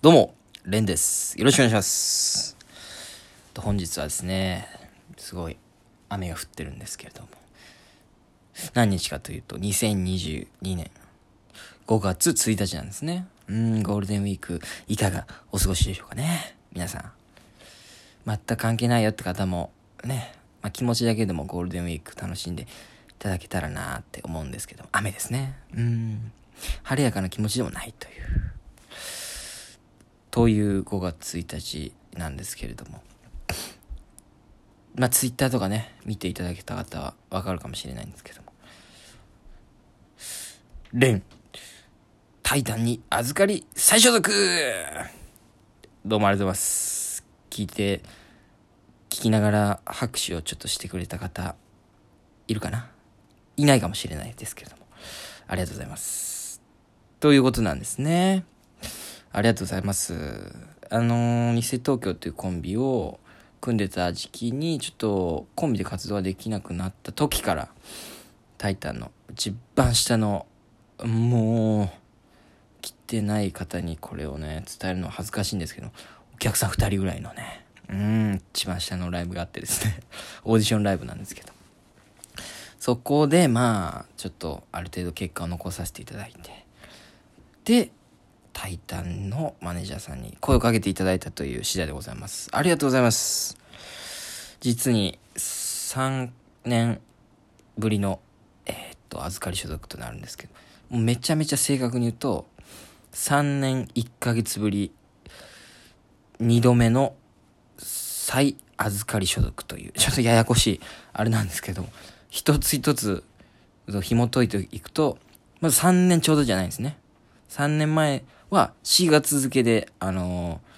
どうも、レンです。よろしくお願いします。本日はですね、すごい雨が降ってるんですけれども、何日かというと、2022年5月1日なんですね。うん、ゴールデンウィーク、いかがお過ごしでしょうかね。皆さん。全く関係ないよって方も、ね、まあ、気持ちだけでもゴールデンウィーク楽しんでいただけたらなって思うんですけど、雨ですね。うん、晴れやかな気持ちでもないという。という5月1日なんですけれども。まあ、ツイッターとかね、見ていただけた方はわかるかもしれないんですけども。レン、タイタンに預かり再所属どうもありがとうございます。聞いて、聞きながら拍手をちょっとしてくれた方、いるかな？いないかもしれないですけれども。ありがとうございます。ということなんですね。ありがとうございます。あのー、偽東京っていうコンビを組んでた時期に、ちょっとコンビで活動ができなくなった時から、タイタンの一番下の、もう、来てない方にこれをね、伝えるのは恥ずかしいんですけど、お客さん二人ぐらいのね、うん、一番下のライブがあってですね、オーディションライブなんですけど、そこで、まあ、ちょっとある程度結果を残させていただいて、で、タイタンのマネージャーさんに声をかけていただいたという次第でございます。ありがとうございます。実に3年ぶりの、えーっと、預かり所属となるんですけど、もうめちゃめちゃ正確に言うと、3年1ヶ月ぶり、2度目の再預かり所属という、ちょっとややこしい、あれなんですけど、一つ一つ、紐解いていくと、まず3年ちょうどじゃないんですね。3年前は4月付けで、あのー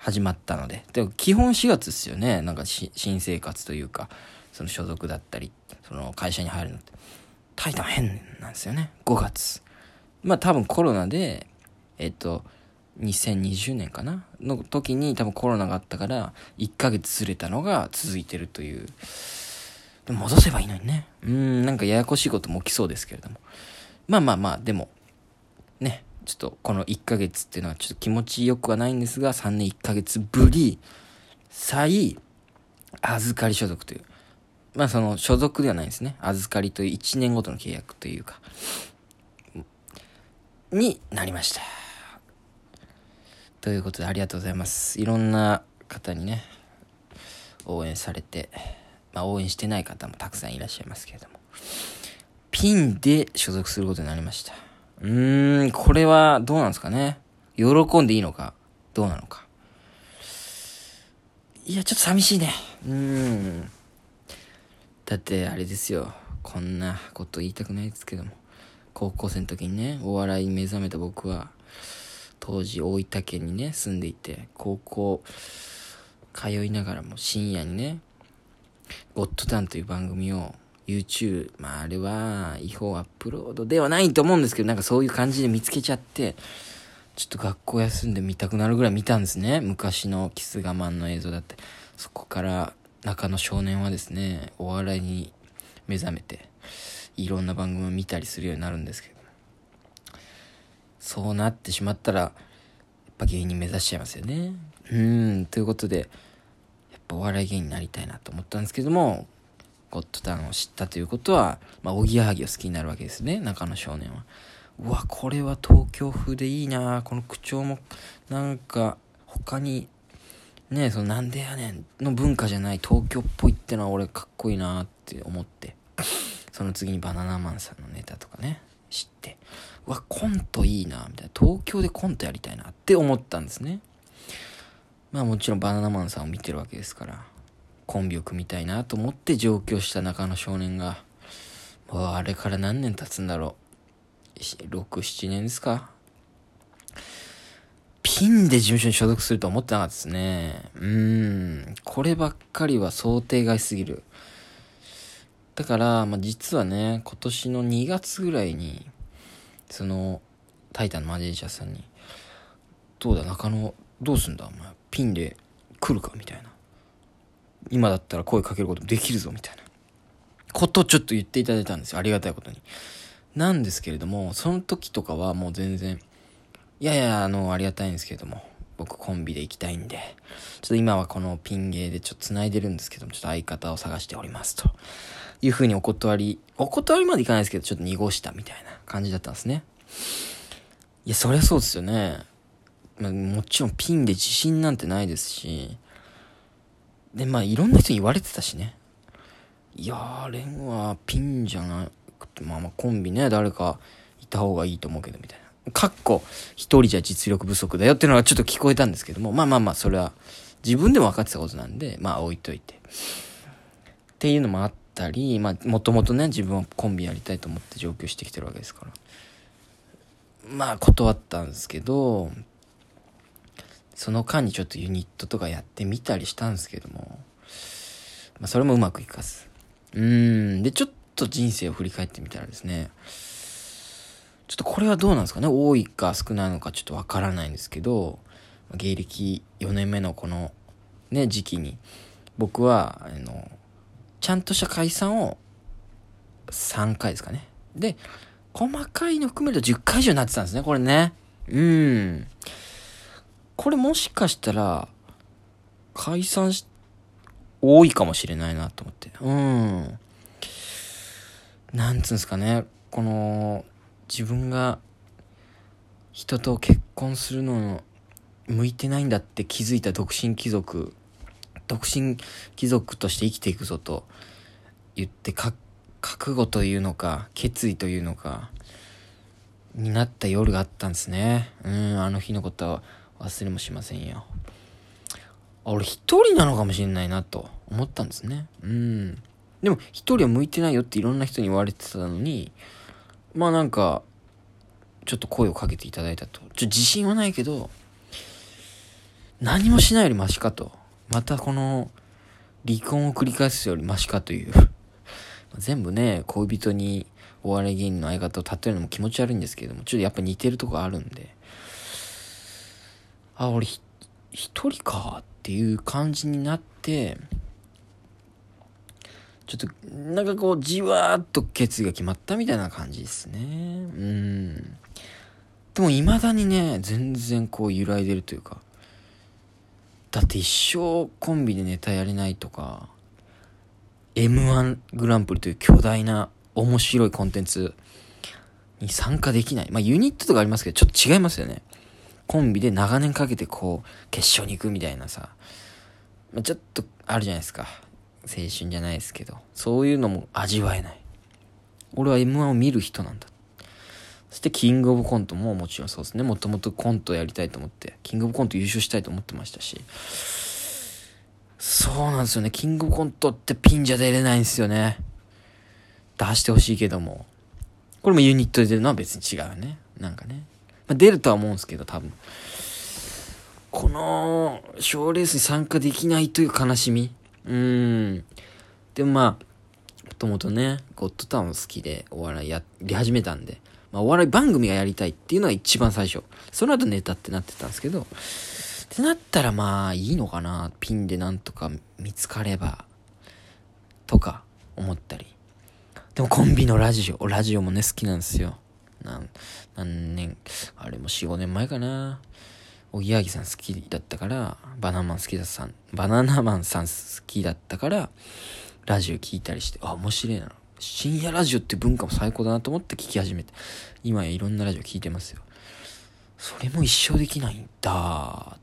始まったので。でも基本4月ですよね。なんか新生活というか、その所属だったり、その会社に入るのって。タイタン変なんですよね。5月。まあ多分コロナで、えっと、2020年かな？の時に多分コロナがあったから、1ヶ月ずれたのが続いてるという。戻せばいいのにね。うん、なんかややこしいことも起きそうですけれども。まあまあまあ、でも、ね、ちょっとこの1ヶ月っていうのはちょっと気持ちよくはないんですが、3年1ヶ月ぶり、再、預かり所属という。まあその所属ではないですね。預かりという1年ごとの契約というか、になりました。ということでありがとうございます。いろんな方にね、応援されて、まあ応援してない方もたくさんいらっしゃいますけれども、ピンで所属することになりました。うーん、これはどうなんですかね。喜んでいいのか、どうなのか。いや、ちょっと寂しいね。うーん。だって、あれですよ。こんなこと言いたくないですけども。高校生の時にね、お笑いに目覚めた僕は、当時大分県にね、住んでいて、高校、通いながらも深夜にね、ゴッドタンという番組を YouTube、まああれは違法アップロードではないと思うんですけど、なんかそういう感じで見つけちゃって、ちょっと学校休んで見たくなるぐらい見たんですね。昔のキス我慢の映像だって。そこから中野少年はですね、お笑いに目覚めて、いろんな番組を見たりするようになるんですけど。そうなってしまったら、やっぱ芸人目指しちゃいますよね。うん、ということで、やっぱお笑い芸人になりたいなと思ったんですけども、ゴッドタンを知ったということは、まあ、おぎやはぎを好きになるわけですね、中野少年は。うわ、これは東京風でいいな。この口調も、なんか、他に、ねそのなんでやねんの文化じゃない東京っぽいってのは俺かっこいいなって思って、その次にバナナマンさんのネタとかね、知って、うわ、コントいいなみたいな、東京でコントやりたいなって思ったんですね。まあもちろんバナナマンさんを見てるわけですから、コンビを組みたいなと思って上京した中野少年が、もうあれから何年経つんだろう。6、7年ですかピンで事務所に所属するとは思ってなかったですね。うーん。こればっかりは想定外すぎる。だから、まあ、実はね、今年の2月ぐらいに、その、タイタンのマネージャーさんに、どうだ、中野、どうすんだ、お前、ピンで来るかみたいな。今だったら声かけることもできるぞ、みたいな。ことをちょっと言っていただいたんですよ。ありがたいことに。なんですけれども、その時とかはもう全然、いやいや、あの、ありがたいんですけれども、僕コンビで行きたいんで、ちょっと今はこのピン芸でちょっと繋いでるんですけども、ちょっと相方を探しておりますと。いうふうにお断り、お断りまでいかないですけど、ちょっと濁したみたいな感じだったんですね。いや、そりゃそうですよね。まあ、もちろんピンで自信なんてないですし、で、まあ、いろんな人に言われてたしね。いやー、レンはピンじゃなくて、まあまあコンビね、誰かいた方がいいと思うけど、みたいな。かっこ、一人じゃ実力不足だよっていうのがちょっと聞こえたんですけども、まあまあまあ、それは自分でも分かってたことなんで、まあ置いといて。っていうのもあったり、まあ、もともとね、自分はコンビやりたいと思って上京してきてるわけですから。まあ、断ったんですけど、その間にちょっとユニットとかやってみたりしたんですけども、まあ、それもうまくいかず。うーん。で、ちょっと人生を振り返ってみたらですね、ちょっとこれはどうなんですかね？多いか少ないのかちょっとわからないんですけど、芸歴4年目のこのね、時期に、僕は、あの、ちゃんとした解散を3回ですかね。で、細かいの含めると10回以上になってたんですね、これね。うん。これもしかしたら、解散し、多いかもしれないなと思って。うん。なんつうんですかね、この、自分が人と結婚するの向いてないんだって気づいた独身貴族、独身貴族として生きていくぞと言って覚悟というのか、決意というのか、になった夜があったんですね。うん、あの日のことは忘れもしませんよ。あ俺一人なのかもしれないなと思ったんですね。うん。でも一人は向いてないよっていろんな人に言われてたのに、まあなんか、ちょっと声をかけていただいたと。ちょ、自信はないけど、何もしないよりマシかと。またこの、離婚を繰り返すよりマシかという。全部ね、恋人にお笑い芸人の相方を例えるのも気持ち悪いんですけども、ちょっとやっぱ似てるとこあるんで、あ、俺一人かっていう感じになって、ちょっと、なんかこう、じわーっと決意が決まったみたいな感じですね。うん。でも未だにね、全然こう揺らいでるというか、だって一生コンビでネタやれないとか、M1 グランプリという巨大な面白いコンテンツに参加できない。まあユニットとかありますけど、ちょっと違いますよね。コンビで長年かけてこう、決勝に行くみたいなさ、まあ、ちょっとあるじゃないですか。青春じゃないですけど、そういうのも味わえない。俺は M1 を見る人なんだ。そしてキングオブコントももちろんそうですね。もともとコントやりたいと思って、キングオブコント優勝したいと思ってましたし。そうなんですよね。キングオブコントってピンじゃ出れないんですよね。出してほしいけども。これもユニットで出るのは別に違うね。なんかね。まあ、出るとは思うんですけど、多分。この、賞レースに参加できないという悲しみ。うん。でもまあ、もともとね、ゴッドタウン好きでお笑いやり始めたんで、まあお笑い番組がやりたいっていうのが一番最初。その後ネタってなってたんですけど、ってなったらまあいいのかな。ピンでなんとか見つかれば、とか思ったり。でもコンビのラジオ、ラジオもね好きなんですよ。何、何年、あれも4、5年前かな。おぎやはぎさん好きだったから、バナナマン好きださん、バナナマンさん好きだったから、ラジオ聞いたりして、あ、面白いな。深夜ラジオって文化も最高だなと思って聞き始めて、今やいろんなラジオ聞いてますよ。それも一生できないんだ。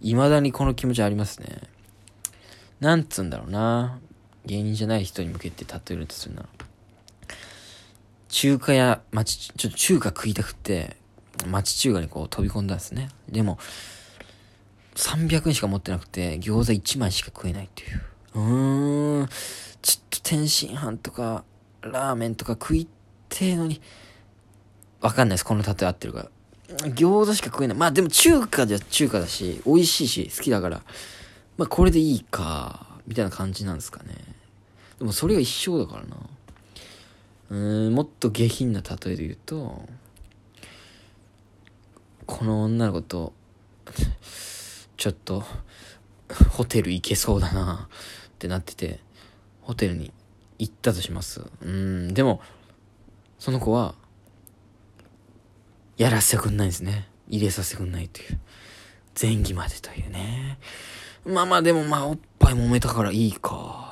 未だにこの気持ちありますね。なんつうんだろうな。芸人じゃない人に向けて例えるとするな。中華屋、町、ちょっと中華食いたくって、町中華にこう飛び込んだんですね。でも、300円しか持ってなくて、餃子1枚しか食えないっていう。うーん、ちょっと天津飯とか、ラーメンとか食いてえのに、わかんないです。この例え合ってるから。餃子しか食えない。まあでも中華じゃ中華だし、美味しいし、好きだから、まあこれでいいか、みたいな感じなんですかね。でもそれが一生だからな。うーん、もっと下品な例えで言うと、この女の子と、ちょっと、ホテル行けそうだなってなってて、ホテルに行ったとします。うん、でも、その子は、やらせてくんないですね。入れさせてくんないという。前期までというね。まあまあでもまあおっぱい揉めたからいいか、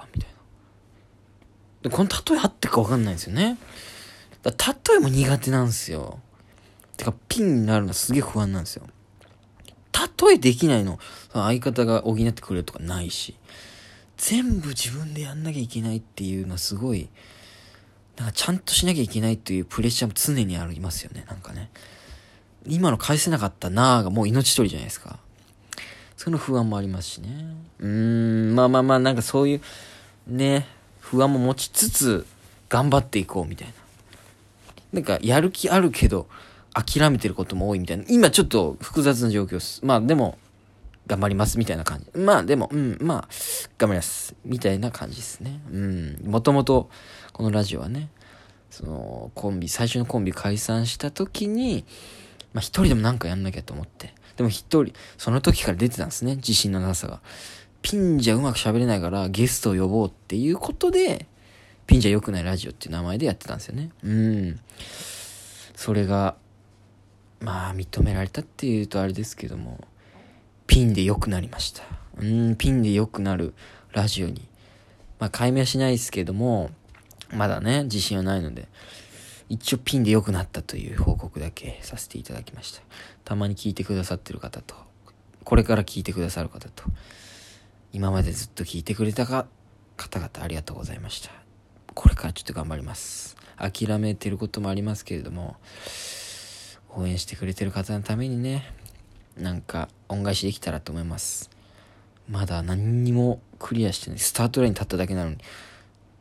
で、この例え合ってるかわかんないんですよね。だ例えも苦手なんですよ。てか、ピンになるのすげえ不安なんですよ。例えできないの、相方が補ってくれるとかないし、全部自分でやんなきゃいけないっていうのはすごい、なんかちゃんとしなきゃいけないっていうプレッシャーも常にありますよね、なんかね。今の返せなかったなーがもう命取りじゃないですか。その不安もありますしね。うーん、まあまあまあ、なんかそういう、ね、不安も持ちつつ、頑張っていこうみたいな。なんか、やる気あるけど、諦めてることも多いみたいな。今ちょっと複雑な状況です。まあでも、頑張りますみたいな感じ。まあでも、うん、まあ、頑張ります。みたいな感じですね。うん。もともと、このラジオはね、その、コンビ、最初のコンビ解散した時に、まあ一人でもなんかやんなきゃと思って。でも一人、その時から出てたんですね、自信のなさが。ピンじゃうまく喋れないからゲストを呼ぼうっていうことで、ピンじゃ良くないラジオっていう名前でやってたんですよね。うん。それが、まあ認められたっていうとあれですけども、ピンで良くなりました。うん、ピンで良くなるラジオに。まあ解明はしないですけども、まだね、自信はないので、一応ピンで良くなったという報告だけさせていただきました。たまに聞いてくださってる方と、これから聞いてくださる方と、今までずっと聞いてくれたか方々ありがとうございました。これからちょっと頑張ります。諦めてることもありますけれども、応援してくれてる方のためにね、なんか恩返しできたらと思います。まだ何にもクリアしてない。スタートラインに立っただけなのに、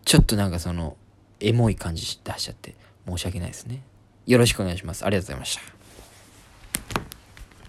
ちょっとなんかその、エモい感じ出しちゃって。申し訳ないですね。よろしくお願いします。ありがとうございました。